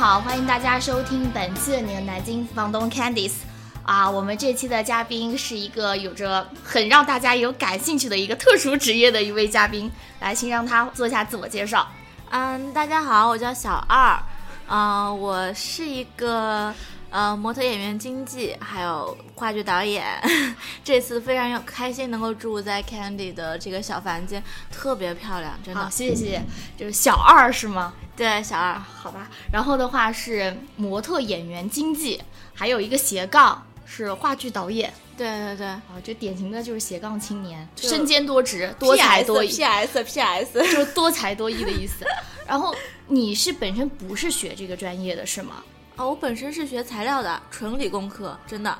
好，欢迎大家收听本次的南京房东 Candice。啊，我们这期的嘉宾是一个有着很让大家有感兴趣的一个特殊职业的一位嘉宾，来，请让他做一下自我介绍。嗯，大家好，我叫小二，嗯，我是一个呃模特、演员、经纪，还有话剧导演。这次非常开心能够住在 Candy 的这个小房间，特别漂亮，真的。谢谢谢谢。就是小二是吗？对，小二，好吧。然后的话是模特、演员、经纪，还有一个斜杠。是话剧导演，对对对，啊，就典型的就是斜杠青年，身兼多职，多才多艺，P S P S，就是多才多艺的意思。然后你是本身不是学这个专业的是吗？啊，我本身是学材料的，纯理工科，真的，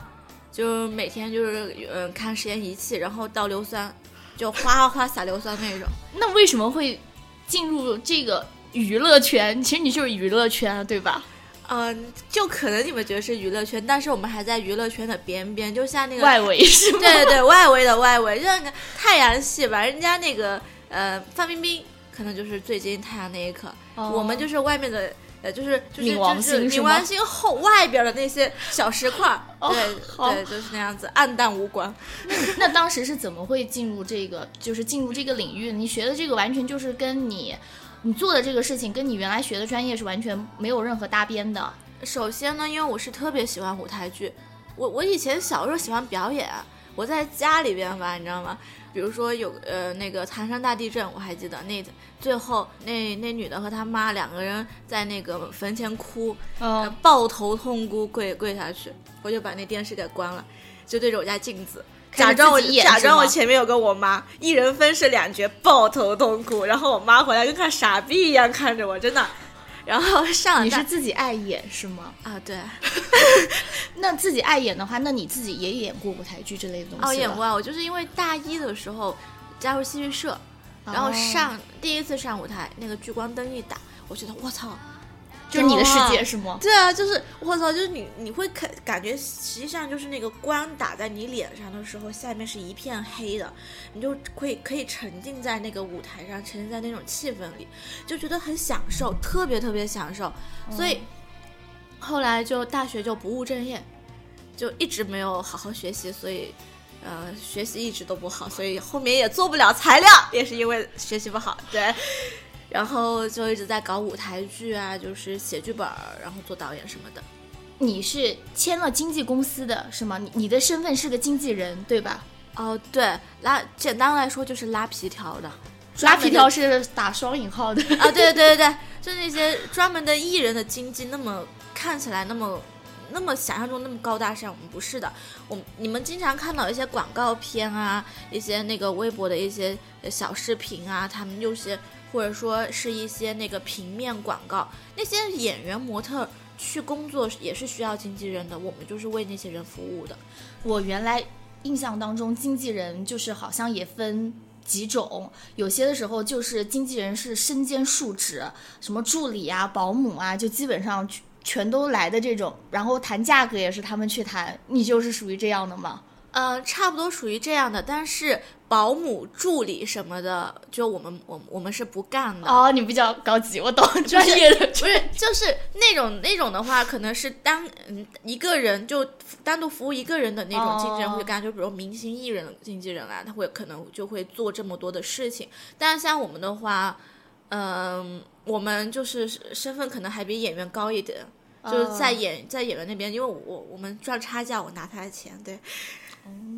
就每天就是嗯看实验仪器，然后倒硫酸，就哗哗哗撒硫酸那种。那为什么会进入这个娱乐圈？其实你就是娱乐圈，对吧？嗯，就可能你们觉得是娱乐圈，但是我们还在娱乐圈的边边，就像那个外围是吗？对对对，外围的外围，就像太阳系吧。人家那个呃，范冰冰可能就是最近太阳那一刻，我们就是外面的呃，就是就是就是冥王星后外边的那些小石块，对对，就是那样子，暗淡无光。那当时是怎么会进入这个，就是进入这个领域？你学的这个完全就是跟你。你做的这个事情跟你原来学的专业是完全没有任何搭边的。首先呢，因为我是特别喜欢舞台剧，我我以前小时候喜欢表演，我在家里边吧，你知道吗？比如说有呃那个唐山大地震，我还记得那最后那那女的和她妈两个人在那个坟前哭，抱头痛哭跪跪下去，我就把那电视给关了，就对着我家镜子。假装我假装我前面有个我妈，一人分饰两角，抱头痛哭。然后我妈回来跟看傻逼一样看着我，真的。然后上你是自己爱演是吗？啊，对。那自己爱演的话，那你自己也演过舞台剧之类的东西？哦，演过啊。我就是因为大一的时候加入戏剧社，然后上第一次上舞台，那个聚光灯一打，我觉得我操。就是你的世界是吗？对啊，就是我操，就是你你会感感觉实际上就是那个光打在你脸上的时候，下面是一片黑的，你就会可以沉浸在那个舞台上，沉浸在那种气氛里，就觉得很享受，特别特别享受。所以后来就大学就不务正业，就一直没有好好学习，所以呃学习一直都不好，所以后面也做不了材料，也是因为学习不好。对。然后就一直在搞舞台剧啊，就是写剧本，然后做导演什么的。你是签了经纪公司的是吗？你你的身份是个经纪人对吧？哦，对，拉简单来说就是拉皮条的。拉皮条是打双引号的啊，对对对对 对，就那些专门的艺人的经纪，那么看起来那么那么想象中那么高大上，我们不是的。我你们经常看到一些广告片啊，一些那个微博的一些小视频啊，他们有些。或者说是一些那个平面广告，那些演员模特去工作也是需要经纪人的，我们就是为那些人服务的。我原来印象当中，经纪人就是好像也分几种，有些的时候就是经纪人是身兼数职，什么助理啊、保姆啊，就基本上全都来的这种，然后谈价格也是他们去谈，你就是属于这样的吗？嗯，差不多属于这样的，但是保姆、助理什么的，就我们我我们是不干的。哦，你比较高级，我懂 专业的。不是，就是那种那种的话，可能是单嗯一个人就单独服务一个人的那种经纪人会干，就比如明星艺人的经纪人啊，他会可能就会做这么多的事情。但是像我们的话，嗯，我们就是身份可能还比演员高一点，就是在演在演员那边，因为我我们赚差价，我拿他的钱，对。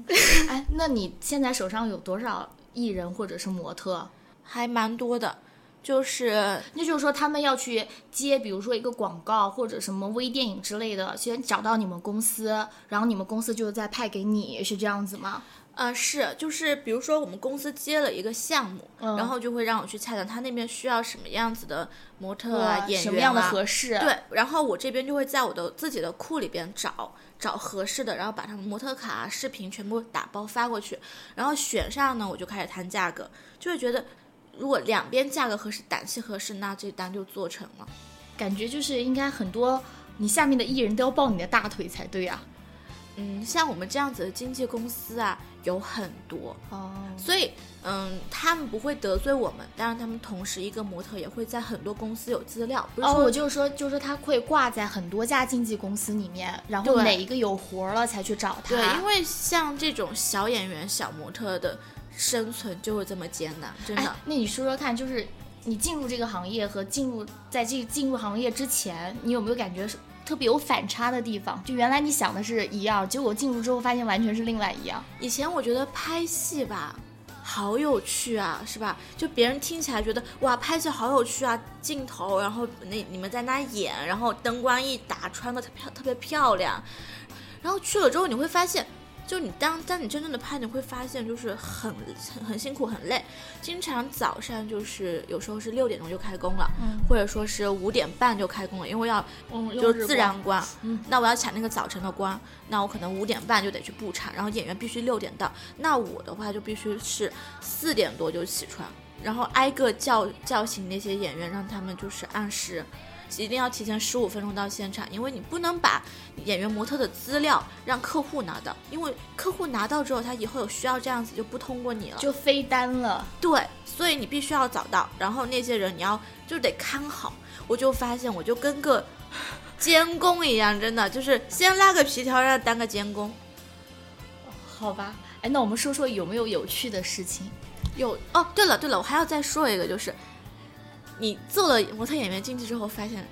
哎，那你现在手上有多少艺人或者是模特？还蛮多的，就是，那就是说他们要去接，比如说一个广告或者什么微电影之类的，先找到你们公司，然后你们公司就再派给你，是这样子吗？呃，是，就是比如说我们公司接了一个项目，然后就会让我去洽谈他那边需要什么样子的模特啊、演员啊，什么样的合适？对，然后我这边就会在我的自己的库里边找找合适的，然后把他们模特卡、视频全部打包发过去，然后选上呢，我就开始谈价格，就会觉得如果两边价格合适、档期合适，那这单就做成了。感觉就是应该很多你下面的艺人都要抱你的大腿才对呀。嗯，像我们这样子的经纪公司啊，有很多，哦，所以嗯，他们不会得罪我们，但是他们同时一个模特也会在很多公司有资料，不是哦，说我就是说，就是他会挂在很多家经纪公司里面，然后哪一个有活儿了才去找他。对，因为像这种小演员、小模特的生存就会这么艰难，真的。哎，那你说说看，就是你进入这个行业和进入在这进入行业之前，你有没有感觉是特别有反差的地方？就原来你想的是一样，结果进入之后发现完全是另外一样。以前我觉得拍戏吧，好有趣啊，是吧？就别人听起来觉得哇，拍戏好有趣啊，镜头，然后那你们在那演，然后灯光一打，穿的特漂特别漂亮，然后去了之后你会发现。就你当当你真正的拍，你会发现就是很很很辛苦很累，经常早上就是有时候是六点钟就开工了，嗯。或者说是五点半就开工了，因为要嗯，就是自然光，嗯。那我要抢那个早晨的光，那我可能五点半就得去布场，然后演员必须六点到，那我的话就必须是四点多就起床，然后挨个叫叫醒那些演员，让他们就是按时。一定要提前十五分钟到现场，因为你不能把演员模特的资料让客户拿到，因为客户拿到之后，他以后有需要这样子就不通过你了。就飞单了。对，所以你必须要找到，然后那些人你要就得看好。我就发现，我就跟个监工一样，真的就是先拉个皮条让他当个监工。好吧，哎，那我们说说有没有有趣的事情？有哦，对了对了，我还要再说一个，就是你做了模特演员进去之后，发现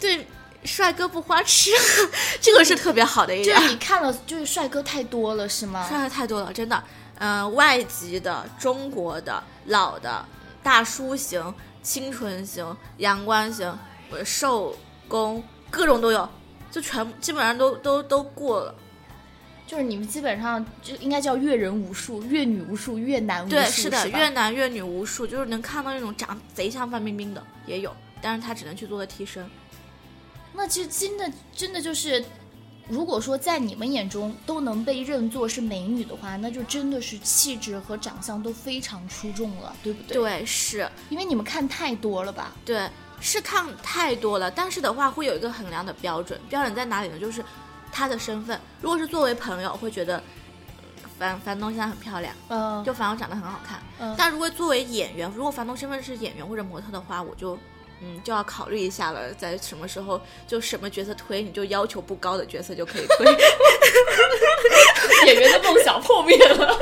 对帅哥不花痴，这个是特别好的一点就是。你看了，就是帅哥太多了，是吗？帅哥太多了，真的。嗯、外籍的、中国的、老的、大叔型、清纯型、阳光型、呃瘦工，各种都有，就全基本上都都都过了。就是你们基本上就应该叫阅人无数、阅女无数、阅男无数，对，是的，吧越男阅女无数，就是能看到那种长贼像范冰冰的也有，但是他只能去做个替身。那其实真的真的就是，如果说在你们眼中都能被认作是美女的话，那就真的是气质和长相都非常出众了，对不对？，对，是，因为你们看太多了吧？对，是看太多了，但是的话会有一个衡量的标准，标准在哪里呢？就是他的身份，如果是作为朋友，会觉得。嗯樊樊东现在很漂亮，嗯、就樊东长得很好看。嗯但如果作为演员，如果樊东身份是演员或者模特的话，我就嗯就要考虑一下了，在什么时候就什么角色推，你就要求不高的角色就可以推。演员的梦想破灭了。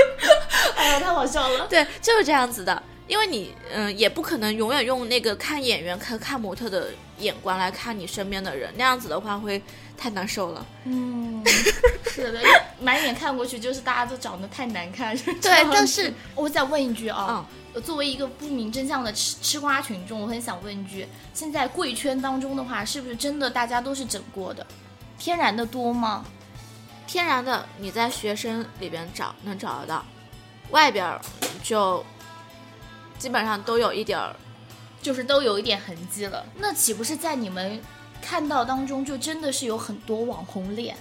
哎呀，太好笑了。对，就是这样子的。因为你，嗯、也不可能永远用那个看演员、看看模特的眼光来看你身边的人，那样子的话会太难受了。嗯，是的，满眼看过去就是大家都长得太难看。对但是我再问一句啊，嗯，作为一个不明真相的吃吃瓜群众，我很想问一句：现在贵圈当中的话，是不是真的大家都是整过的？天然的多吗？天然的你在学生里边找能找得到，外边儿就基本上都有一点儿。就是都有一点痕迹了。那岂不是在你们看到当中，就真的是有很多网红脸？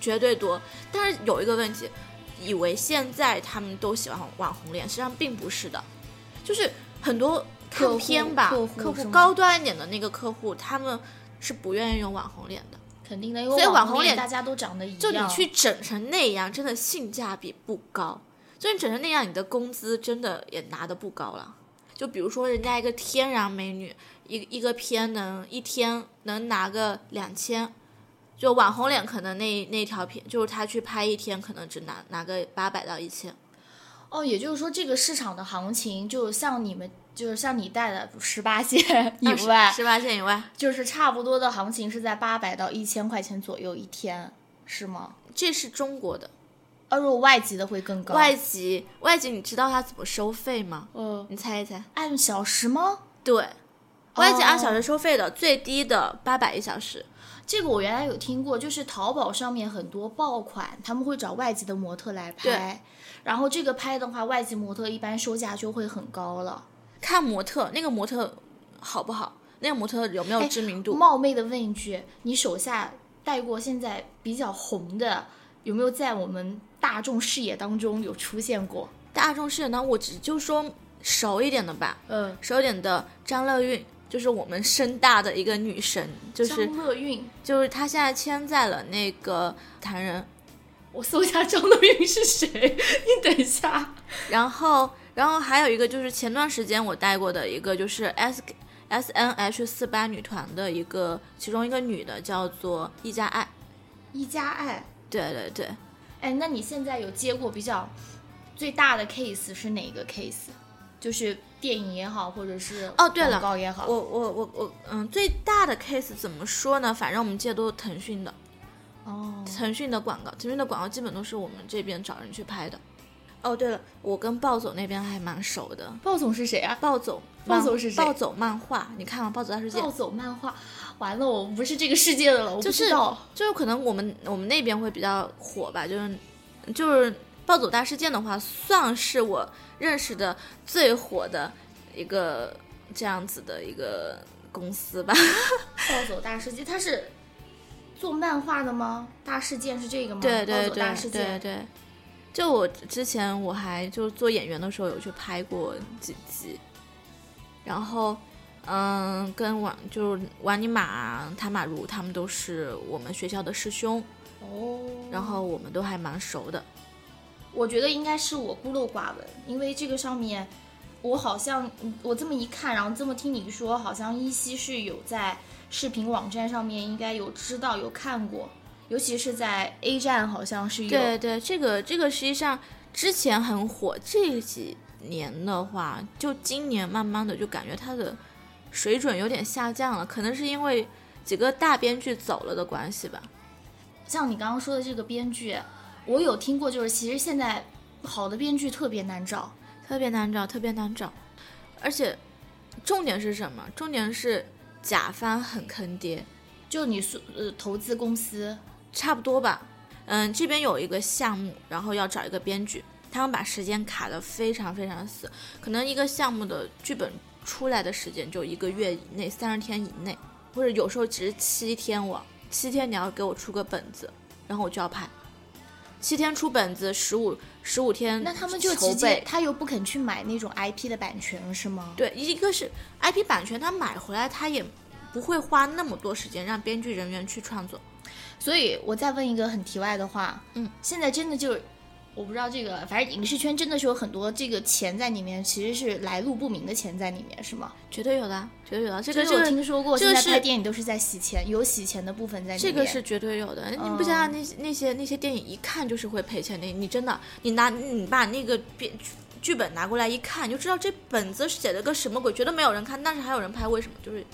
绝对多。但是有一个问题，以为现在他们都喜欢网红脸，实际上并不是的，就是很多客户看片吧，客户是吗高端一点的那个客户，他们是不愿意用网红脸的。肯定的，因为所以网网红脸大家都长得一样。就你去整成那样，真的性价比不高。就你整成那样，你的工资真的也拿的不高了。就比如说人家一个天然美女，一一个片能一天能拿个两千，就网红脸可能那那条片就是他去拍一天可能只拿拿个八百到一千。哦，也就是说，这个市场的行情，就像你们，就是像你带的十八线以外，十八线以外，就是差不多的行情是在八百到一千块钱左右一天，是吗？这是中国的而如果外籍的会更高。外籍外籍，你知道他怎么收费吗？嗯，你猜一猜？按小时吗？对，外籍按哦小时收费的，最低的八百一小时。这个我原来有听过，就是淘宝上面很多爆款，他们会找外籍的模特来拍，然后这个拍的话，外籍模特一般售价就会很高了。看模特，那个模特好不好？那个模特有没有哎知名度？冒昧的问一句，你手下带过现在比较红的，有没有在我们大众视野当中有出现过？大众视野呢？我只就说熟一点的吧，嗯，熟一点的张乐韵、就是我们深大的一个女神，就是张乐韵，就是她现在签在了那个坛人，我搜一下张乐韵是谁，你等一下。然后然后还有一个就是前段时间我带过的一个就是 S S N H 四八女团的一个其中一个女的叫做一加爱，一加爱，对对对，哎，那你现在有接过比较最大的 case 是哪个 case？就是电影也好，或者是哦对了广告也好，我我我我嗯最大的 case 怎么说呢？反正我们接的都是腾讯的，哦，腾讯的广告，腾讯的广告基本都是我们这边找人去拍的。哦，对了，我跟暴走那边还蛮熟的。暴总是谁啊？暴走，暴走是谁暴走漫画，你看吗？暴走大世界暴走漫画，完了，我不是这个世界的了，我不就是知道。就是可能我们我们那边会比较火吧，就是就是暴走大事件的话，算是我认识的最火的一个这样子的一个公司吧。暴走大事件，它是做漫画的吗？大事件是这个吗？对对对对对，就我之前我还就做演员的时候有去拍过几集，然后嗯，跟王就是王尼玛、塔马如他们都是我们学校的师兄，哦，然后我们都还蛮熟的。我觉得应该是我孤陋寡闻，因为这个上面我好像嗯我这么一看，然后这么听你说，好像依稀是有在视频网站上面应该有知道有看过，尤其是在 A 站好像是有。对对，这个这个实际上之前很火，这几年的话，就今年慢慢的就感觉它的水准有点下降了，可能是因为几个大编剧走了的关系吧。像你刚刚说的这个编剧，我有听过，就是其实现在好的编剧特别难找。特别难找，特别难找，而且重点是什么？重点是甲方很坑爹，就你说呃投资公司，差不多吧。嗯，这边有一个项目，然后要找一个编剧，他们把时间卡得非常非常死，可能一个项目的剧本出来的时间就一个月以内，三十天以内，或者有时候只是七天我七天你要给我出个本子，然后我就要拍。七天出本子，十五十五天那他们就筹直接备他又不肯去买那种 IP 的版权是吗？对，一个是 IP 版权，他买回来他也不会花那么多时间让编剧人员去创作。所以我再问一个很题外的话，嗯，现在真的就是，我不知道这个，反正影视圈真的是有很多这个钱在里面，其实是来路不明的钱在里面，是吗？绝对有的，绝对有的。这这个我听说过，这个是现在拍电影都是在洗钱，有洗钱的部分在里面。这个是绝对有的。你不想想那些那些那些电影一看就是会赔钱的，你真的你拿你把那个编剧本拿过来一看，你就知道这本子写了个什么鬼，绝对没有人看，但是还有人拍，为什么？就是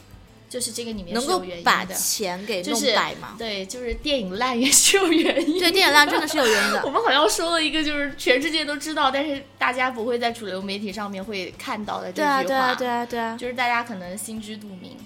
就是这个里面能够把的，钱给弄就是白嘛。对，就是电影烂也是有原因。对，电影烂真的是有原因的 我。们好像说了一个，就是全世界都知道，但是大家不会在主流媒体上面会看到的这对啊，句话。对啊，对啊，对啊。就是大家可能心知肚明。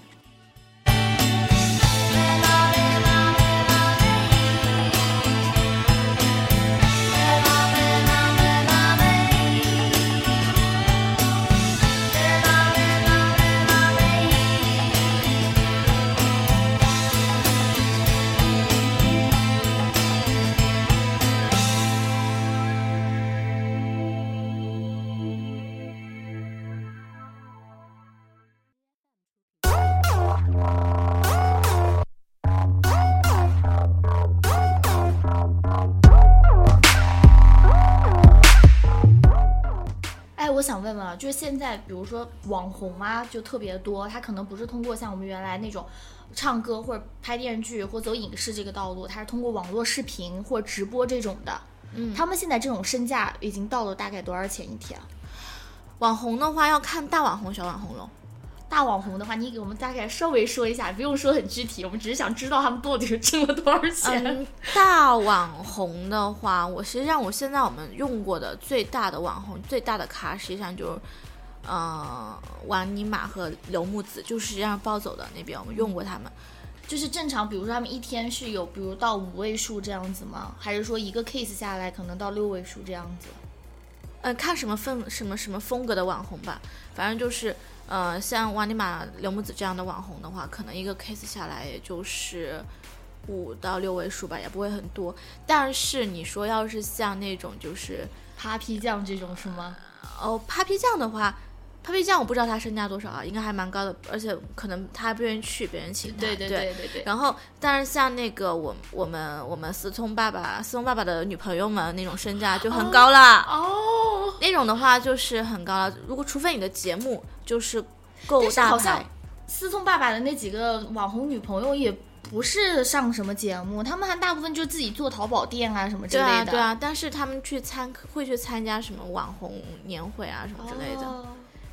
就是现在，比如说网红啊，就特别多，他可能不是通过像我们原来那种唱歌或者拍电视剧或走影视这个道路，他是通过网络视频或直播这种的。嗯他们现在这种身价已经到了大概多少钱一天啊？网红的话要看大网红、小网红喽。大网红的话，你给我们大概稍微说一下，不用说很具体，我们只是想知道他们到底挣了多少钱。大网红的话，我实际上我现在我们用过的最大的网红、最大的咖，实际上就是，呃，王尼玛和刘木子，就是实际上暴走的那边我们用过他们。就是正常，比如说他们一天是有，比如到五位数这样子吗？还是说一个 case 下来可能到六位数这样子？嗯，看什么风什么什么风格的网红吧，反正就是，呃，像王尼玛、刘木子这样的网红的话，可能一个 case 下来也就是五到六位数吧，也不会很多。但是你说要是像那种就是 Papi 酱这种是吗？哦，Papi 酱的话，Papi 酱我不知道他身价多少啊，应该还蛮高的，而且可能他不愿意去，别人请他。对对对对对。然后，但是像那个我我们我们思聪爸爸思聪爸爸的女朋友们那种身价就很高啦。哦。那种的话就是很高了，如果除非你的节目就是够大牌。思聪爸爸的那几个网红女朋友也不是上什么节目，他们还大部分就自己做淘宝店啊什么之类的。对啊对啊，但是他们去参会去参加什么网红年会啊什么之类的。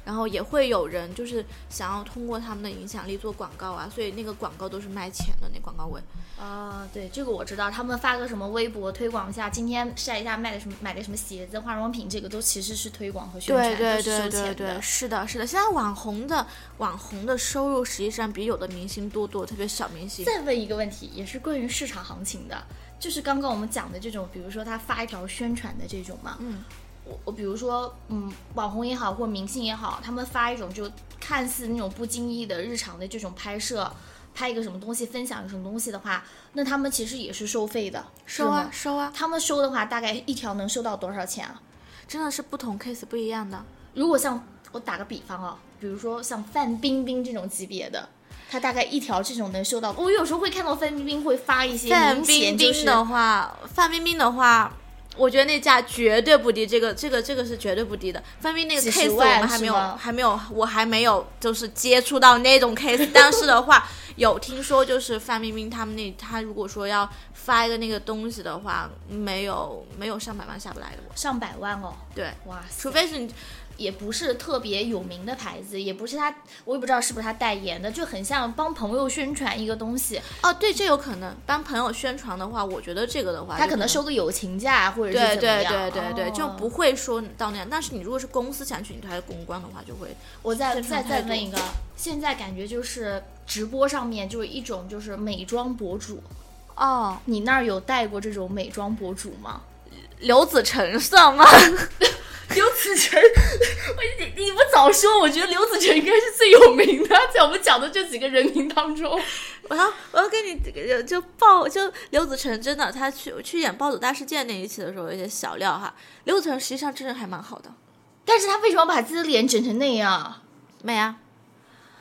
然后也会有人就是想要通过他们的影响力做广告啊，所以那个广告都是卖钱的，那广告位。啊，对，这个我知道，他们发个什么微博推广一下，今天晒一下卖的什么，买的什么鞋子、化妆品，这个都其实是推广和宣传，对对对对对，是的，是的。现在网红的网红的收入实际上比有的明星多多，特别小明星。再问一个问题，也是关于市场行情的，就是刚刚我们讲的这种，比如说他发一条宣传的这种嘛，嗯。我我比如说，嗯，网红也好，或者明星也好，他们发一种就看似那种不经意的日常的这种拍摄，拍一个什么东西，分享一个什么东西的话，那他们其实也是收费的，收啊收啊。他们收的话，大概一条能收到多少钱啊？真的是不同 case 不一样的。如果像我打个比方啊，比如说像范冰冰这种级别的，他大概一条这种能收到。我有时候会看到范冰冰会发一些范冰冰的话，范冰冰的话。我觉得那价绝对不低，这个这个这个是绝对不低的。范冰冰那个 case 我们还没有还没有，我还没有就是接触到那种 case。但是的话，有听说就是范冰冰他们那他如果说要发一个那个东西的话，没有没有上百万下不来的，上百万哦。对，哇，除非是你。也不是特别有名的牌子，也不是他，我也不知道是不是他代言的，就很像帮朋友宣传一个东西。哦，对，这有可能帮朋友宣传的话，我觉得这个的话，他可能收个友情价，或者是怎么样。对对对对对，就不会说到那样。但是你如果是公司想请他公关的话，就会。我再再再问一个，现在感觉就是直播上面就是一种就是美妆博主。哦，你那儿有带过这种美妆博主吗？刘子成算吗？刘子成，你你不早说，我觉得刘子成应该是最有名的，在我们讲的这几个人名当中。我要我要跟你就爆，就刘子成真的，他去去演《暴走大事件》那一期的时候，有些小料哈。刘子成实际上真人还蛮好的，但是他为什么把自己的脸整成那样？美啊。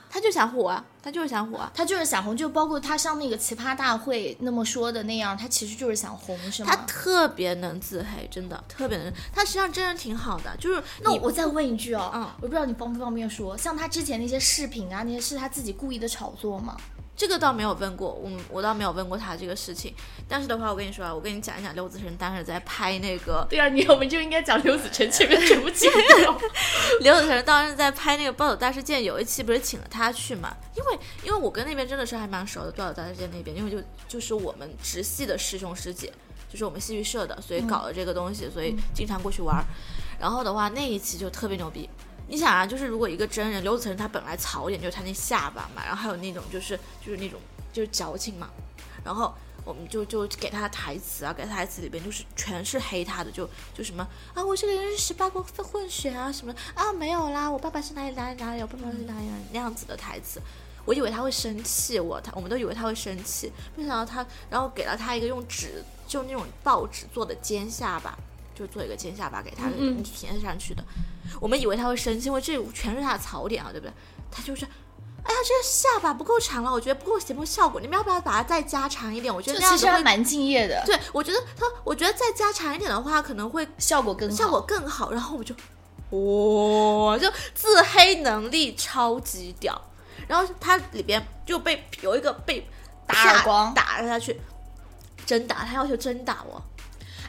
他就想火啊，他就是想火，他就是想红，就包括他上那个奇葩大会那么说的那样，他其实就是想红，是吗？他特别能自黑，真的特别能。他实际上真人挺好的，就是那我再问一句哦，嗯，我不知道你方不方便说，像他之前那些视频啊，那些是他自己故意的炒作吗？这个倒没有问过，我我倒没有问过他这个事情。但是的话，我跟你说啊，我跟你讲一讲刘子成当时在拍那个。对啊，你我们就应该讲刘子成前面全部剪掉。刘子成当时在拍那个《暴走大事件》，有一期不是请了他去嘛？因为因为我跟那边真的是还蛮熟的，《暴走大事件》那边，因为就就是我们直系的师兄师姐，就是我们戏剧社的，所以搞了这个东西，所以经常过去玩。然后的话，那一期就特别牛逼。你想啊，就是如果一个真人刘子成，他本来槽点就是他那下巴嘛，然后还有那种就是就是那种就是矫情嘛，然后我们就就给他台词啊，给他台词里边就是全是黑他的，就就什么啊，我这个人是十八国混血啊什么啊没有啦，我爸爸是哪里哪里哪里，我爸爸是哪里那样子的台词，我以为他会生气，我他我们都以为他会生气，没想到他，然后给了他一个用纸就那种报纸做的尖下巴。就做一个尖下巴给他填上去的，我们以为他会生气，因为这全是他的槽点啊，对不对？他就是，哎呀，这个下巴不够长了，我觉得不够节目效果，你们要不要把它再加长一点？我觉得这样其实还蛮敬业的。对，我觉得他，我觉得再加长一点的话，可能会效果更效果更好。然后我就，哇，就自黑能力超级屌。然后他里边就被有一个被打耳光打了下去，真打，他要求真打我。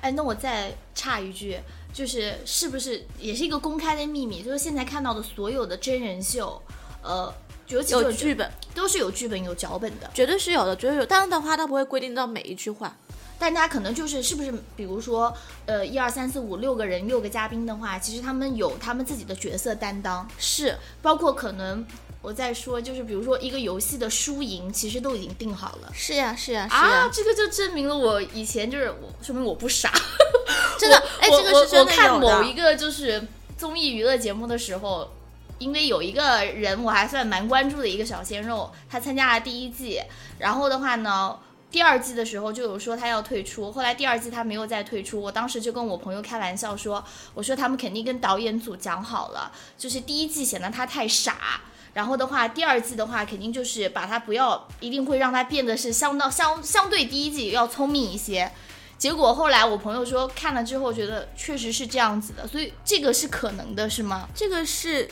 哎，那我再插一句，就是是不是也是一个公开的秘密？就是现在看到的所有的真人秀，呃，有有剧本，都是有剧本、有脚本的，绝对是有的，绝对有。但是的话，它不会规定到每一句话，但他可能就是是不是，比如说，呃，一二三四五六个人，六个嘉宾的话，其实他们有他们自己的角色担当，是包括可能。我在说，就是比如说一个游戏的输赢，其实都已经定好了。是呀，是呀，是呀。啊，这个就证明了我以前就是我，说明我不傻。真的，哎，这个是真的我看某一个就是综艺娱乐节目的时候，因为有一个人我还算蛮关注的一个小鲜肉，他参加了第一季，然后的话呢，第二季的时候就有说他要退出，后来第二季他没有再退出。我当时就跟我朋友开玩笑说，我说他们肯定跟导演组讲好了，就是第一季显得他太傻，然后的话第二季的话肯定就是把它不要，一定会让它变得是相当相相对第一季要聪明一些。结果后来我朋友说看了之后觉得确实是这样子的，所以这个是可能的，是吗？这个是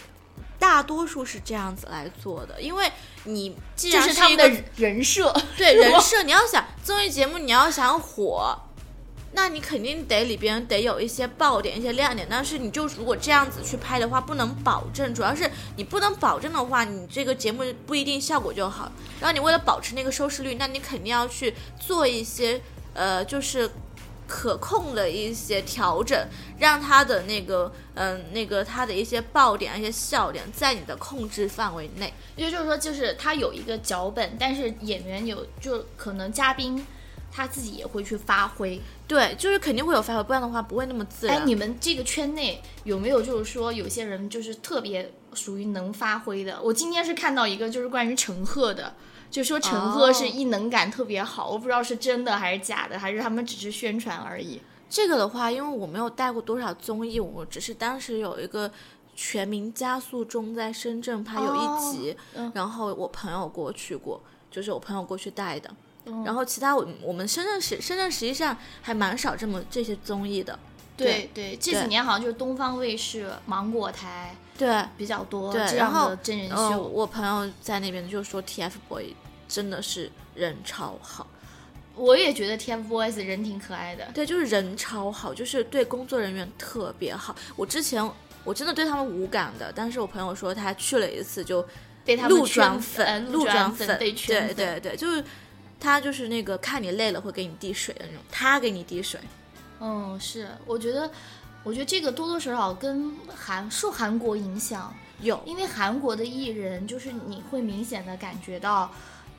大多数是这样子来做的，因为你既这然是他们的人设，对人设，你要想综艺节目，你要想火，那你肯定得里边得有一些爆点、一些亮点。但是你就如果这样子去拍的话，不能保证，主要是你不能保证的话，你这个节目不一定效果就好。然后你为了保持那个收视率，那你肯定要去做一些呃，就是。可控的一些调整，让它的那个，嗯、那个它的一些爆点、一些笑点在你的控制范围内。也就是说，就是他有一个脚本，但是演员有就可能嘉宾他自己也会去发挥。对，就是肯定会有发挥，不然的话不会那么自然。哎，你们这个圈内有没有就是说有些人就是特别属于能发挥的？我今天是看到一个就是关于陈赫的。就说陈赫是哦艺能感特别好，我不知道是真的还是假的，还是他们只是宣传而已。这个的话，因为我没有带过多少综艺，我只是当时有一个《全民加速中》在深圳拍有一集，嗯然后我朋友过去过，就是我朋友过去带的。嗯然后其他我我们深圳实深圳实际上还蛮少这么这些综艺的。对对，这几年好像就是东方卫视、芒果台对，比较多对这样然后的真人嗯、秀。我朋友在那边就说 T F Boys 真的是人超好。我也觉得 TFBOYS 人挺可爱的。对，就是人超好，就是对工作人员特别好。我之前我真的对他们无感的，但是我朋友说他去了一次就被他们圈路转粉，粉，路转粉被圈对。对对，就是他就是那个看你累了会给你递水的那种，他给你递水。嗯，是，我觉得，我觉得这个多多少少跟韩受韩国影响，有，因为韩国的艺人就是你会明显的感觉到，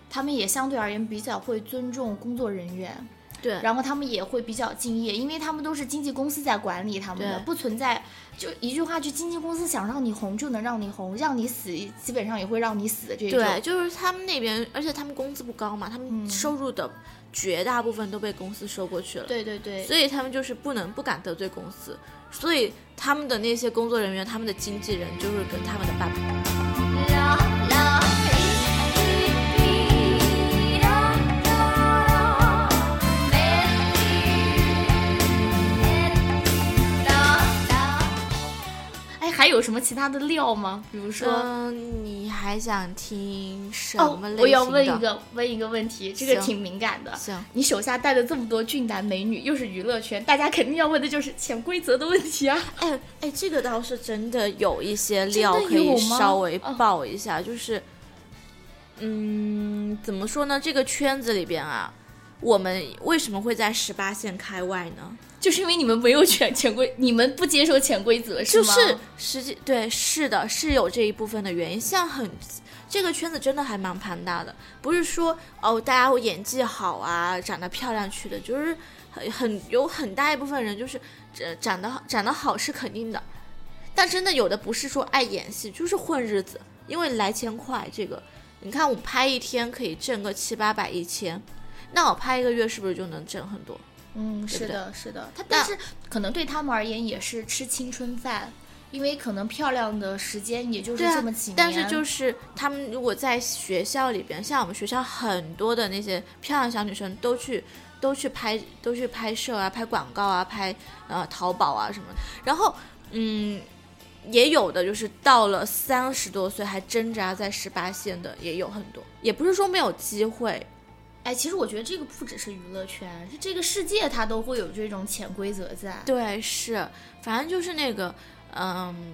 他们也相对而言比较会尊重工作人员，对。然后他们也会比较敬业，因为他们都是经纪公司在管理他们的，不存在就一句话，就经纪公司想让你红就能让你红，让你死基本上也会让你死的这种。对，就是他们那边，而且他们工资不高嘛，他们嗯收入的绝大部分都被公司收过去了。对对对，所以他们就是不能不敢得罪公司，所以他们的那些工作人员，他们的经纪人就是跟他们的爸爸。还有什么其他的料吗？比如说。嗯，你还想听什哦么类型的？我要问一个问一个问题，这个挺敏感的。行，你手下带了这么多俊男美女，又是娱乐圈，大家肯定要问的就是潜规则的问题啊。哎哎，这个倒是真的有一些料可以稍微哦爆一下，就是，嗯，怎么说呢？这个圈子里边啊，我们为什么会在十八线开外呢？就是因为你们没有潜潜规，你们不接受潜规则是吗？就是实际对，是的，是有这一部分的原因。像很这个圈子真的还蛮庞大的，不是说哦大家演技好啊，长得漂亮去的，就是很很有很大一部分人就是呃长得长得好是肯定的，但真的有的不是说爱演戏，就是混日子，因为来钱快。这个你看我拍一天可以挣个七八百一千，那我拍一个月是不是就能挣很多？嗯，是的，是的。他但是可能对他们而言也是吃青春饭，因为可能漂亮的时间也就是这么几年。但是就是他们如果在学校里边，像我们学校很多的那些漂亮小女生都去都去拍都去拍摄啊，拍广告啊，拍呃淘宝啊什么。然后嗯，也有的就是到了三十多岁还挣扎在十八线的也有很多，也不是说没有机会。哎，其实我觉得这个不只是娱乐圈，是这个世界它都会有这种潜规则在。对，是，反正就是那个嗯，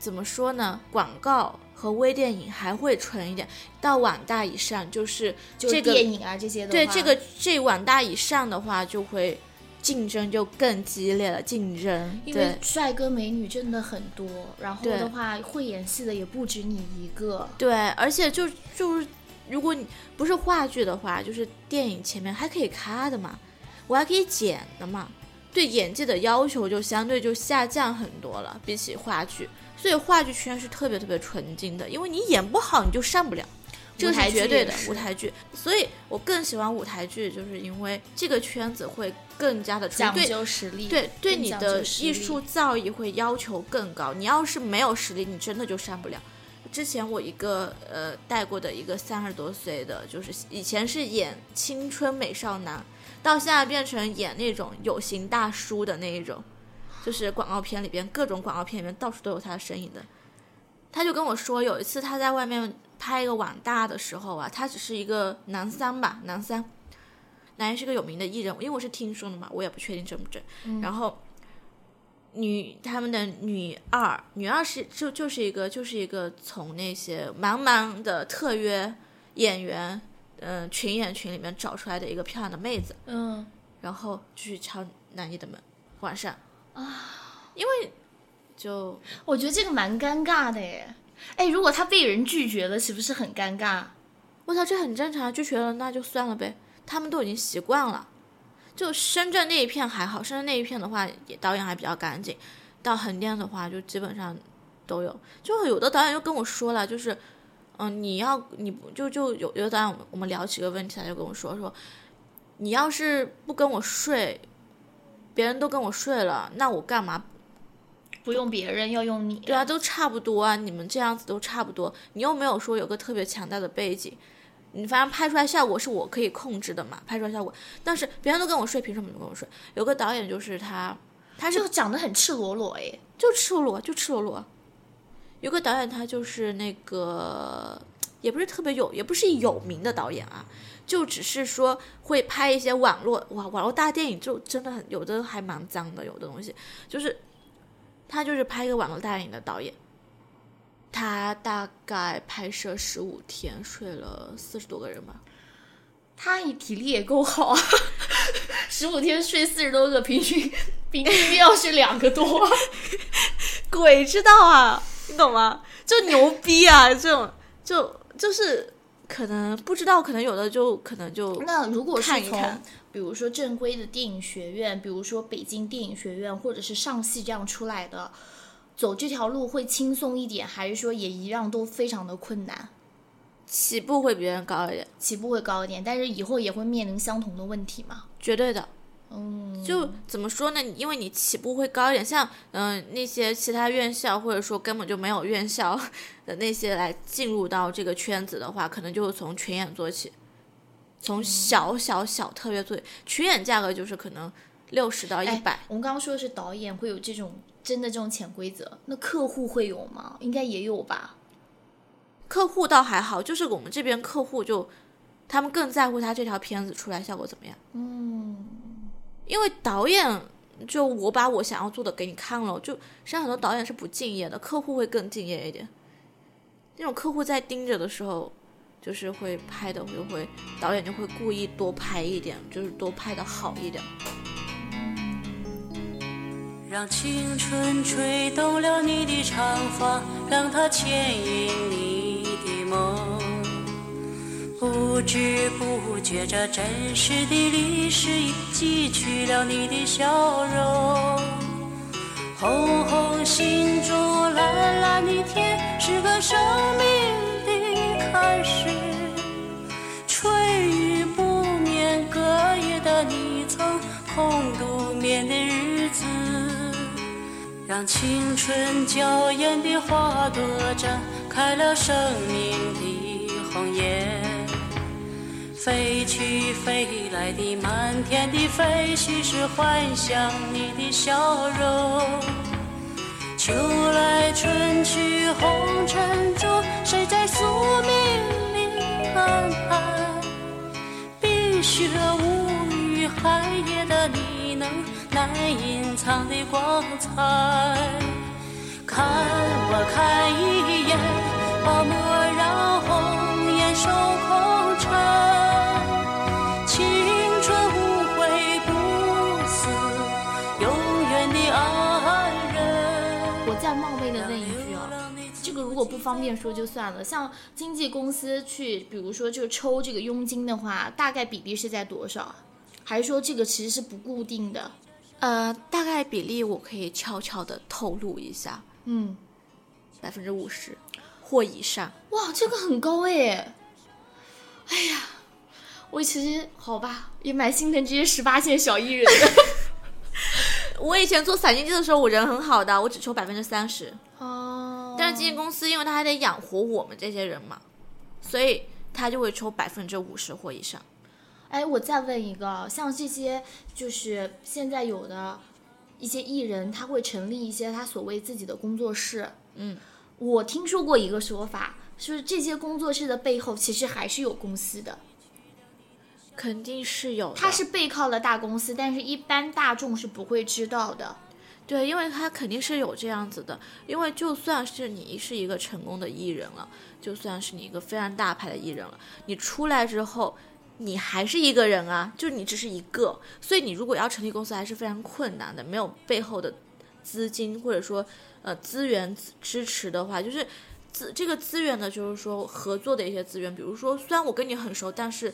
怎么说呢？广告。和微电影还会纯一点，到网大以上就是就是这个电影啊这些的话对这个这网大以上的话，就会竞争就更激烈了，竞争。因为帅哥美女真的很多，然后的话会演戏的也不止你一个。对，而且就就是如果你不是话剧的话，就是电影前面还可以咔的嘛，我还可以剪的嘛。对演技的要求就相对就下降很多了，比起话剧。所以话剧圈是特别特别纯净的，因为你演不好你就上不了。这个是绝对的舞台剧。所以我更喜欢舞台剧，就是因为这个圈子会更加的讲对究实力，对对你的艺术造诣会要求更高。你要是没有实力，你真的就上不了。之前我一个呃带过的一个三十多岁的，就是以前是演青春美少男，到现在变成演那种有型大叔的那一种，就是广告片里边各种广告片里面到处都有他的身影的。他就跟我说，有一次他在外面拍一个网大的时候啊，他只是一个男三吧，男三，男一是个有名的艺人，因为我是听说的嘛，我也不确定真不真。然后女他们的女二，女二是就就是一个就是一个从那些茫茫的特约演员，嗯、群演群里面找出来的一个漂亮的妹子，嗯，然后就去敲男一的门，晚上啊，因为就我觉得这个蛮尴尬的耶。哎，如果他被人拒绝了，岂不是很尴尬？我操，这很正常，拒绝了那就算了呗，他们都已经习惯了。就深圳那一片还好，深圳那一片的话，也导演还比较干净。到横店的话，就基本上都有。就有的导演又跟我说了，就是，嗯，你要你不就就有有的导演，我们聊起个问题，他就跟我说说，你要是不跟我睡，别人都跟我睡了，那我干嘛不用别人，要用你。对啊，都差不多啊，你们这样子都差不多，你又没有说有个特别强大的背景，你反正拍出来效果是我可以控制的嘛，拍出来效果，但是别人都跟我睡，凭什么你跟我睡？有个导演就是他，他是就讲的很赤裸裸哎。就赤裸裸，就赤裸裸。有个导演他就是那个，也不是特别有，也不是有名的导演啊，就只是说会拍一些网络哇，网络大电影就真的很有的还蛮脏的，有的东西就是他就是拍一个网络大电影的导演，他大概拍摄十五天，睡了四十多个人吧。他体力也够好啊，十五天睡四十多个，平均平均要睡两个多。鬼知道啊，你懂吗？就牛逼啊，这种就就是可能不知道，可能有的就可能就那如果是从看一看比如说正规的电影学院，比如说北京电影学院或者是上戏这样出来的，走这条路会轻松一点，还是说也一样都非常的困难？起步会比别人高一点，起步会高一点，但是以后也会面临相同的问题嘛？绝对的。嗯，就怎么说呢？因为你起步会高一点，像嗯、那些其他院校或者说根本就没有院校的那些来进入到这个圈子的话，可能就是从群演做起，从小小小特约做起，群演价格就是可能六十到一哎百。我们刚刚说的是导演会有这种真的这种潜规则，那客户会有吗？应该也有吧？客户倒还好，就是我们这边客户就他们更在乎他这条片子出来效果怎么样。嗯，因为导演就我把我想要做的给你看了，就实际上很多导演是不敬业的，客户会更敬业一点。那种客户在盯着的时候，就是会拍的就会导演就会故意多拍一点，就是多拍的好一点。让青春吹动了你的长发，让它牵引你的梦。不知不觉，这真实的历史已记取了你的笑容。红红心中蓝蓝的天，是个生命的开始。春雨不眠，隔夜的你曾空独眠的日子，让青春娇艳的花朵绽开了生命的红颜。飞去飞来的满天的飞絮是幻想你的笑容。秋来春去红尘中，谁在宿命里安排？冰雪无语，寒夜的你能难隐藏的光彩。看我看一眼，把蓦然红颜守空城。青春无悔不死，永远的爱人。我再冒昧的问一句啊，这个如果不方便说就算了。像经纪公司去，比如说就抽这个佣金的话，大概比例是在多少？还是说这个其实是不固定的？呃，大概比例我可以悄悄的透露一下，嗯，百分之五十或以上。哇，这个很高哎。哎呀我其实好吧，也蛮心疼这些十八线小艺人的。我以前做散经济的时候，我人很好的，我只抽百分之三十。哦，但是经纪公司因为他还得养活我们这些人嘛，所以他就会抽百分之五十或以上。哎，我再问一个，像这些就是现在有的一些艺人，他会成立一些他所谓自己的工作室。嗯，我听说过一个说法，就是这些工作室的背后其实还是有公司的，肯定是有的，他是背靠了大公司，但是一般大众是不会知道的。对，因为他肯定是有这样子的，因为就算是你是一个成功的艺人了，就算是你一个非常大牌的艺人了，你出来之后，你还是一个人啊，就你只是一个，所以你如果要成立公司还是非常困难的，没有背后的资金或者说呃资源支持的话，就是资这个资源呢，就是说合作的一些资源，比如说虽然我跟你很熟，但是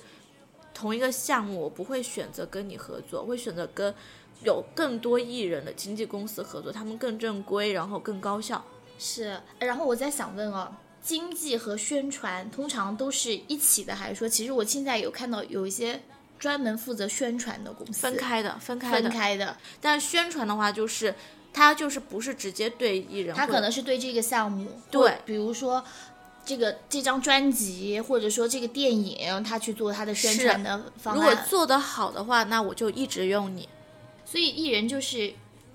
同一个项目我不会选择跟你合作，会选择跟。有更多艺人的经纪公司合作，他们更正规，然后更高效。是，然后我在想问哦，经济和宣传通常都是一起的，还是说，其实我现在有看到有一些专门负责宣传的公司分开的，分开的，分开的。但宣传的话，就是他就是不是直接对艺人，他可能是对这个项目，对，比如说这个这张专辑，或者说这个电影，他去做他的宣传的方案。如果做得好的话，那我就一直用你。所以艺人就是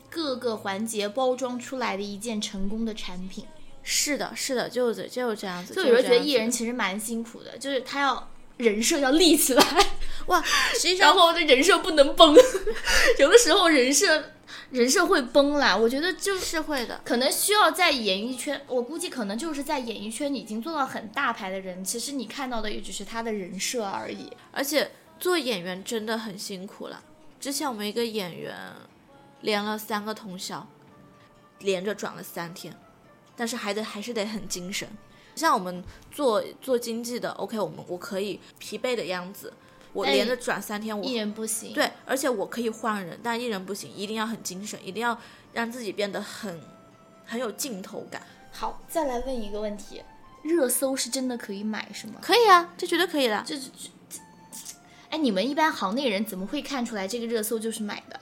各个环节包装出来的一件成功的产品。是的，是的，就是就是这样子。就有人觉得艺人其实蛮辛苦的，就是他要人设要立起来，哇，实际上然后这人设不能崩，有的时候人设人设会崩啦。我觉得就是会的，可能需要在演艺圈，我估计可能就是在演艺圈已经做到很大牌的人，其实你看到的也只是他的人设而已。而且做演员真的很辛苦了。之前我们一个演员连了三个通宵，连着转了三天，但是还得还是得很精神。像我们做做经济的，OK，我们我可以疲惫的样子，我连着转三天，我一人不行。对，而且我可以换人，但一人不行，一定要很精神，一定要让自己变得很很有镜头感。好，再来问一个问题：热搜是真的可以买是吗？可以啊，这绝对可以的。这这。哎，你们一般行内人怎么会看出来这个热搜就是买的？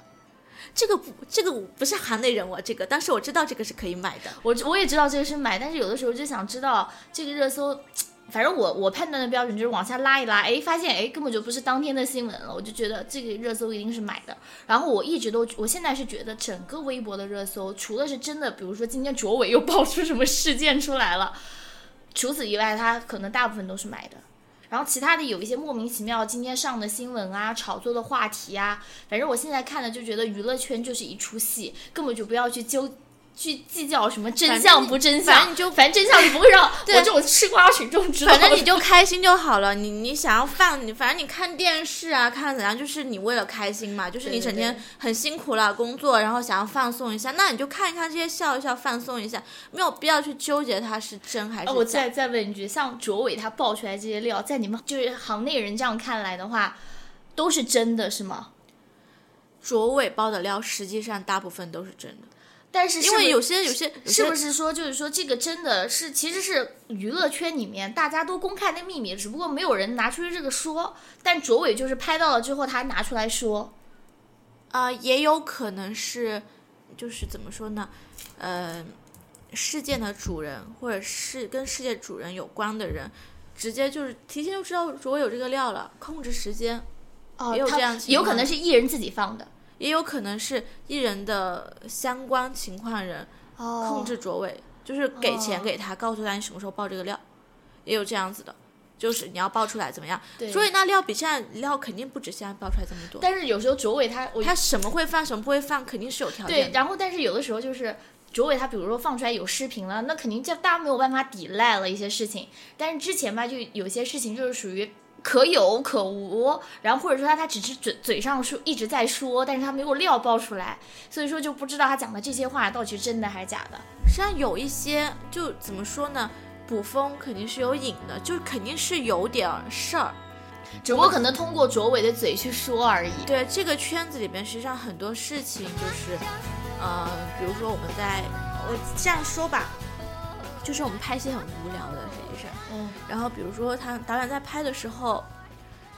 这个不，这个不是行内人，我这个，但是我知道这个是可以买的。我我也知道这个是买，但是有的时候就想知道这个热搜，反正我我判断的标准就是往下拉一拉，哎，发现哎根本就不是当天的新闻了，我就觉得这个热搜一定是买的。然后我一直都，我现在是觉得整个微博的热搜，除了是真的，比如说今天卓伟又爆出什么事件出来了，除此以外，它可能大部分都是买的。然后其他的有一些莫名其妙今天上的新闻啊，炒作的话题啊，反正我现在看的就觉得娱乐圈就是一出戏，根本就不要去纠。去计较什么真相不真相，反正你就反正真相你不会让 我这种吃瓜群众知道。反正你就开心就好了。你你想要放，你反正你看电视啊，看怎样，就是你为了开心嘛。就是你整天很辛苦了工作，然后想要放松一下，那你就看一看这些，笑一笑，放松一下，没有必要去纠结它是真还是假。我再再问一句，像卓伟他爆出来这些料，在你们就是行内人这样看来的话，都是真的是吗？卓伟爆的料，实际上大部分都是真的。但是，因为有些有些是不是说，就是说这个真的是，其实是娱乐圈里面大家都公开的秘密，只不过没有人拿出去这个说。但卓伟就是拍到了之后，他拿出来说，啊，也有可能是，就是怎么说呢？呃，事件的主人或者是跟事件主人有关的人，直接就是提前就知道卓伟有这个料了，控制时间，哦，也有这样，有可能是艺人自己放的。也有可能是艺人的相关情况人控制卓伟，就是给钱给他，告诉他你什么时候爆这个料，也有这样子的，就是你要爆出来怎么样？所以那料比现在料肯定不止现在爆出来这么多。但是有时候卓伟他他什么会放，什么不会放，肯定是有条件。对，然后但是有的时候就是卓伟他比如说放出来有视频了，那肯定就大家没有办法抵赖了一些事情。但是之前吧，就有些事情就是属于。可有可无，然后或者说他他只是嘴嘴上说一直在说，但是他没有料爆出来，所以说就不知道他讲的这些话到底是真的还是假的。实际上有一些就怎么说呢，捕风肯定是有影的，就肯定是有点事儿，只不过可能通过卓伟的嘴去说而已。对这个圈子里边，实际上很多事情就是，呃，比如说我们在我这样说吧，就是我们拍戏很无聊的。嗯。然后比如说他导演在拍的时候，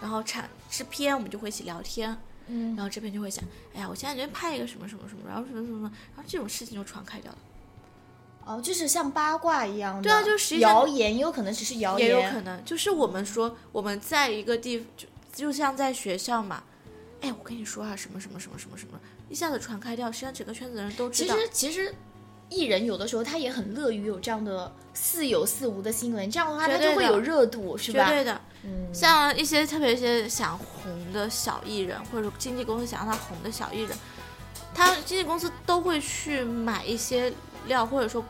然后产制片我们就会一起聊天，嗯。然后这边就会想，哎呀，我现在觉得拍一个什么什么什么，然后什么什么什么，然后这种事情就传开掉了，哦，就是像八卦一样的，对啊就是谣言，也有可能只是谣言，也有可能。就是我们说我们在一个地就就像在学校嘛，哎，我跟你说啊，什么什么什么什么什么，一下子传开掉，实际上整个圈子的人都知道。其道。实其实。艺人有的时候他也很乐于有这样的似有似无的新闻，这样的话他就会有热度，是吧？绝对的，嗯，像一些特别一些想红的小艺人，或者说经纪公司想让他红的小艺人，他经纪公司都会去买一些料，或者说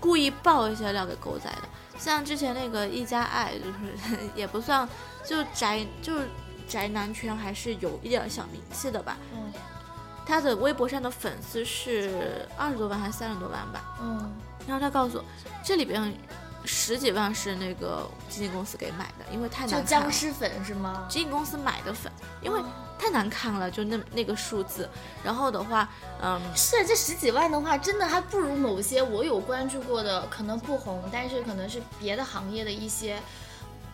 故意爆一些料给狗仔的。像之前那个一加爱，就是 也不算就宅，就是宅男圈还是有一点小名气的吧。嗯他的微博上的粉丝是二十多万还是三十多万吧？嗯然后他告诉我，这里边十几万是那个经纪公司给买的，因为太难看了。就僵尸粉是吗？经纪公司买的粉，因为哦太难看了，就那那个数字。然后的话，嗯，是这十几万的话，真的还不如某些我有关注过的，可能不红，但是可能是别的行业的一些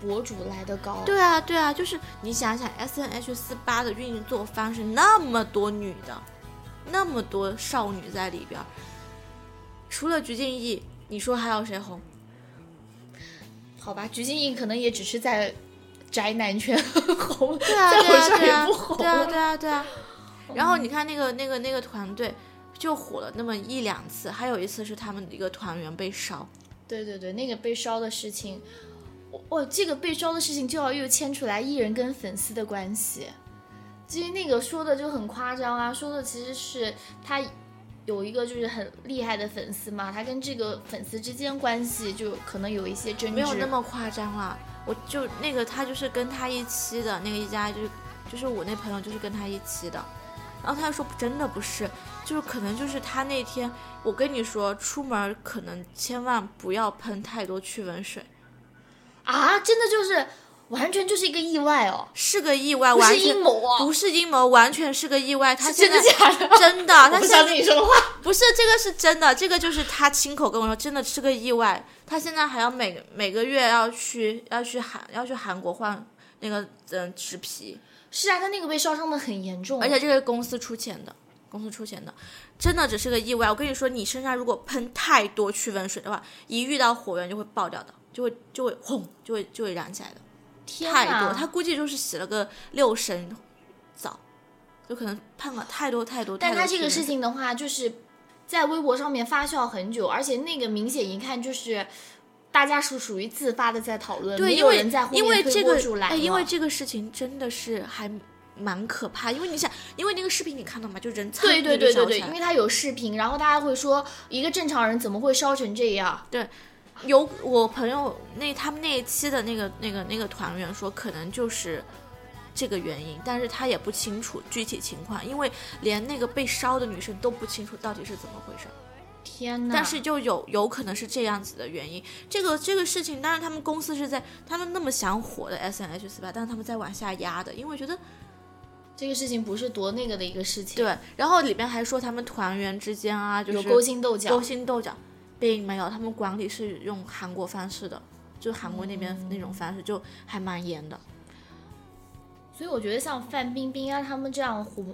博主来的高。对啊，对啊，就是你想想，S N H 四八的运作方式，那么多女的，那么多少女在里边儿，除了鞠婧祎，你说还有谁红？好吧，鞠婧祎可能也只是在宅男圈 红，对啊，对啊，对啊。对啊，对啊，对啊。然后你看那个那个那个团队就火了那么一两次，还有一次是他们的一个团员被烧。对对对，那个被烧的事情，我这个被烧的事情就要又牵出来艺人跟粉丝的关系，至于那个说的就很夸张啊，说的其实是他有一个就是很厉害的粉丝嘛，他跟这个粉丝之间关系就可能有一些争执，没有那么夸张啦，我就那个他就是跟他一期的那个一家就是就是我那朋友就是跟他一期的，然后他就说真的不是，就是可能就是他那天我跟你说出门可能千万不要喷太多驱蚊水，啊，真的就是完全就是一个意外哦，是个意外，不是完全阴谋啊，不是阴谋，完全是个意外。他真现在的假的？真的，他现在信你说的话。不是这个是真的，这个就是他亲口跟我说，真的是个意外。他现在还要每每个月要去要去韩要去韩国换那个嗯植皮，是啊，他那个被烧伤的很严重，而且这个公司出钱的，公司出钱的，真的只是个意外。我跟你说，你身上如果喷太多驱蚊水的话，一遇到火源就会爆掉的，就会就会轰，就会就会燃起来的。天太多，他估计就是洗了个六升澡，就可能喷了太多太多。但他这个事情的话，就是在微博上面发酵很久，而且那个明显一看就是大家是属于自发的在讨论，对，没有因为人在因为这个哎，因为这个事情真的是还蛮可怕，因为你想，因为那个视频你看到吗？就人蹭对对就对对对，因为他有视频，然后大家会说一个正常人怎么会烧成这样？有我朋友那他们那一期的那个那个那个团员说，可能就是这个原因，但是他也不清楚具体情况，因为连那个被烧的女生都不清楚到底是怎么回事。天哪！但是就有有可能是这样子的原因。这个这个事情，当然他们公司是在他们那么想火的 S N H 四八，但是他们在往下压的，因为觉得这个事情不是多那个的一个事情，对。然后里边还说他们团员之间啊，就是勾心斗角勾。心斗角，并没有，他们管理是用韩国方式的，就韩国那边那种方式，就还蛮严的。所以我觉得像范冰冰啊他们这样红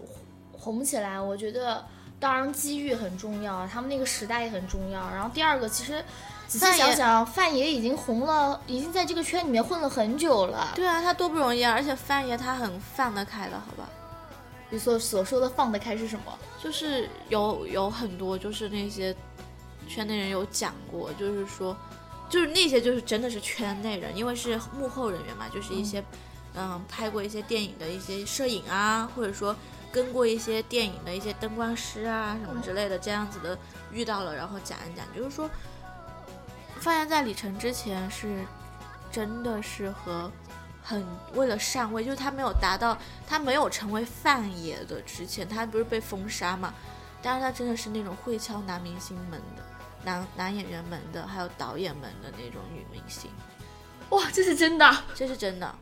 红起来，我觉得当然机遇很重要，他们那个时代也很重要。然后第二个，其实仔细想想，范爷已经红了，已经在这个圈里面混了很久了。对啊，他多不容易啊！而且范爷他很放得开的，好吧？你所所说的放得开是什么？就是有有很多就是那些圈内人有讲过，就是说，就是那些就是真的是圈内人，因为是幕后人员嘛，就是一些嗯拍过一些电影的一些摄影啊，或者说跟过一些电影的一些灯光师啊什么之类的，这样子的遇到了，然后讲一讲，就是说，范爷在李晨之前是真的是和。很为了上位，就是他没有达到，他没有成为范爷的之前，他不是被封杀嘛？但是他真的是那种会敲男明星门的、男男演员们的，还有导演们的那种女明星，哇，这是真的！这是真的。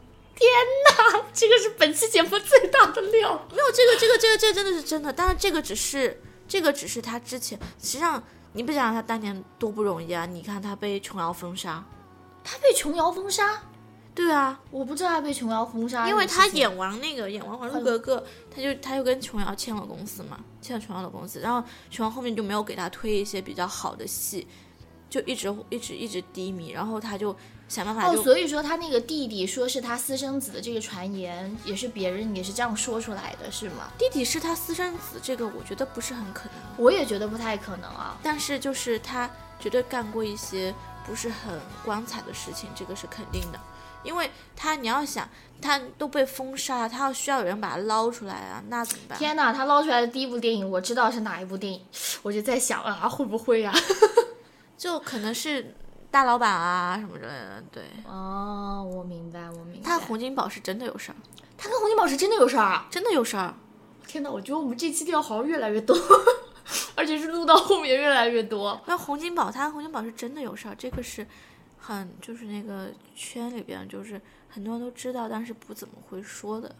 这个是本期节目最大的料。没有这个，这个，这个，这个真的是真的。但是，这个只是这个只是他之前，实际上你不想想他当年多不容易啊？你看他被琼瑶封杀，他被琼瑶封杀，对啊，我不知道他被琼瑶封杀，因为他演完那个演完《还珠格格》，他就他就跟琼瑶签了公司嘛，签了琼瑶的公司，然后琼瑶后面就没有给他推一些比较好的戏，就一直一直一直低迷，然后他就想办法哦，所以说他那个弟弟说是他私生子的这个传言，也是别人也是这样说出来的，是吗？弟弟是他私生子，这个我觉得不是很可能。我也觉得不太可能啊。但是就是他绝对干过一些不是很光彩的事情，这个是肯定的。因为他你要想，他都被封杀了，他要需要有人把他捞出来啊，那怎么办？天哪，他捞出来的第一部电影，我知道是哪一部电影，我就在想啊，会不会啊？就可能是大老板啊什么之类的。对，哦，我明白，我明白。他洪金宝是真的有事儿，他跟洪金宝是真的有事儿啊！真的有事儿。天哪，我觉得我们这期调好像越来越多，而且是录到后面越来越多。那洪金宝，他洪金宝是真的有事儿，这个是很就是那个圈里边就是很多人都知道，但是不怎么会说的。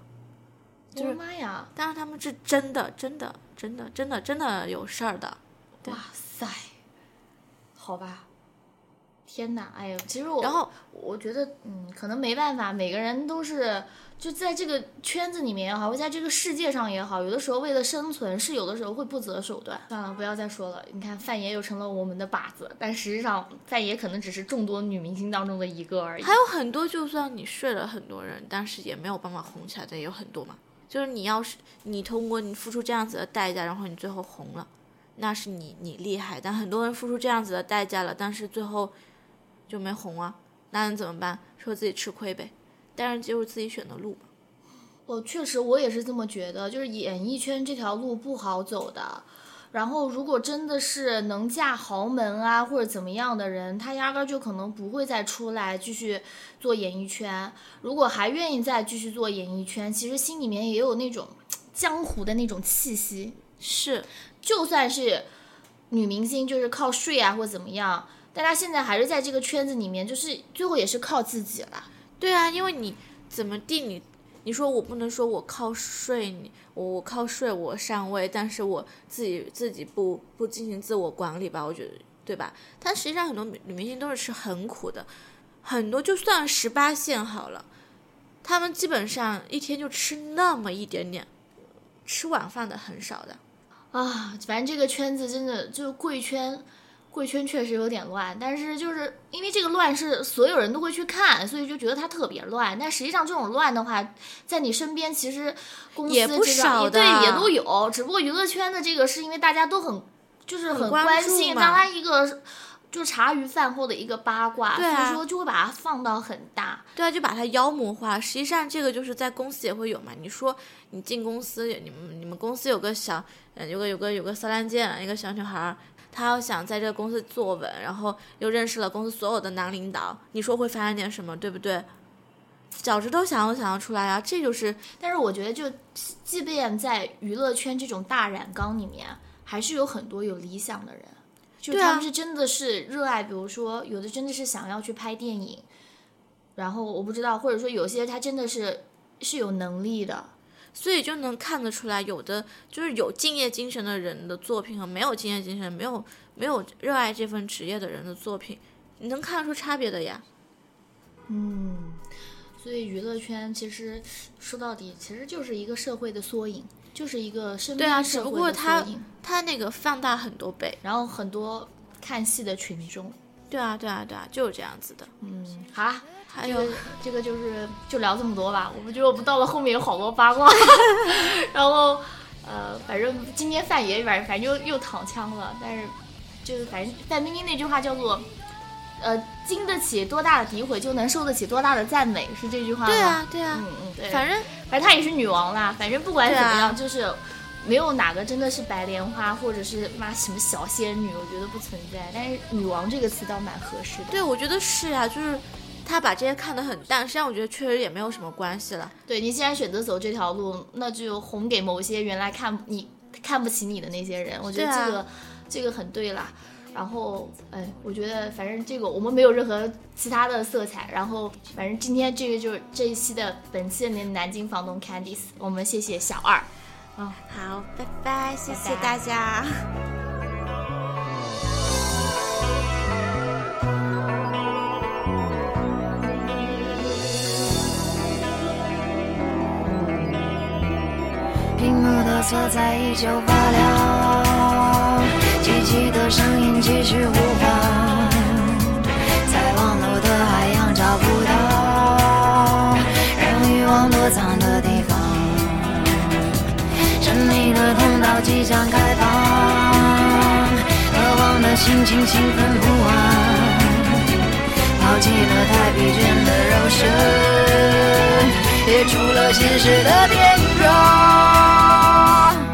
我的妈呀！但是他们是真的，真的，真的，真的，真的有事儿的。哇塞，好吧。天哪，哎呦，其实我，然后我觉得，嗯，可能没办法，每个人都是就在这个圈子里面也好，或在这个世界上也好，有的时候为了生存，是有的时候会不择手段。算了，不要再说了。你看，范爷又成了我们的靶子，但实际上，范爷可能只是众多女明星当中的一个而已。还有很多，就算你睡了很多人，但是也没有办法红起来的也有很多嘛。就是你要是你通过你付出这样子的代价，然后你最后红了，那是你你厉害。但很多人付出这样子的代价了，但是最后就没红啊，那能怎么办？说自己吃亏呗，但是就是自己选的路吧。我确实，我也是这么觉得，就是演艺圈这条路不好走的。然后，如果真的是能嫁豪门啊，或者怎么样的人，他压根儿就可能不会再出来继续做演艺圈。如果还愿意再继续做演艺圈，其实心里面也有那种江湖的那种气息。是，就算是女明星，就是靠睡啊或者怎么样，但他现在还是在这个圈子里面，就是最后也是靠自己了。对啊，因为你怎么地你。你说我不能说我靠睡你，我我靠睡我上位，但是我自己自己不不进行自我管理吧，我觉得对吧？但实际上很多女明星都是吃很苦的，很多就算十八线好了，他们基本上一天就吃那么一点点，吃晚饭的很少的。啊，反正这个圈子真的就是贵圈，贵圈确实有点乱，但是就是因为这个乱是所有人都会去看，所以就觉得它特别乱。但实际上这种乱的话，在你身边其实公司也不少的也对也都有，只不过娱乐圈的这个是因为大家都很就是很关关心，当它一个就是茶余饭后的一个八卦，所以说就会把它放到很大。对啊，就把它妖魔化。实际上，这个就是在公司也会有嘛。你说你进公司，你们你们公司有个小，呃，有个有个有个骚烂贱，一个小女孩儿，她要想在这个公司坐稳，然后又认识了公司所有的男领导，你说会发生点什么，对不对？脚趾头想都想得出来啊，这就是但是我觉得，就即便在娱乐圈这种大染缸里面，还是有很多有理想的人，就他们是真的是热爱，比如说有的真的是想要去拍电影，然后我不知道，或者说有些他真的是是有能力的，所以就能看得出来，有的就是有敬业精神的人的作品和没有敬业精神、没有没有热爱这份职业的人的作品，你能看得出差别的呀。嗯，所以娱乐圈其实说到底，其实就是一个社会的缩影，就是一个身对啊只不过他，他那个放大很多倍。然后很多看戏的群众，对啊，对啊，对啊，就是这样子的。嗯，好啦。还有这个 这个就是就聊这么多吧，我们觉得我们到了后面有好多八卦，然后呃，反正今天范爷反反正又又躺枪了，但是就是反正范冰冰那句话叫做，呃，经得起多大的诋毁，就能受得起多大的赞美，是这句话吗？对啊，对啊，嗯嗯对，反正反正她也是女王啦，反正不管怎么样，就是没有哪个真的是白莲花或者是妈什么小仙女，我觉得不存在，但是女王这个词倒蛮合适的。对，我觉得是啊，就是他把这些看得很淡，实际上我觉得确实也没有什么关系了。对你既然选择走这条路，那就红给某些原来看你看不起你的那些人，我觉得这个、这个很对啦。然后，哎，我觉得反正这个我们没有任何其他的色彩。然后，反正今天这个就是这一期的本期的南京房东 Candice，我们谢谢小二。好，拜拜，谢谢拜拜锁在依旧发亮，机器的声音继续呼唤，在忘路的海洋找不到让欲望躲藏的地方，神秘的通道即将开放，渴望的心情兴奋不安。抛弃了太疲倦的肉身，也出了现实的边缘。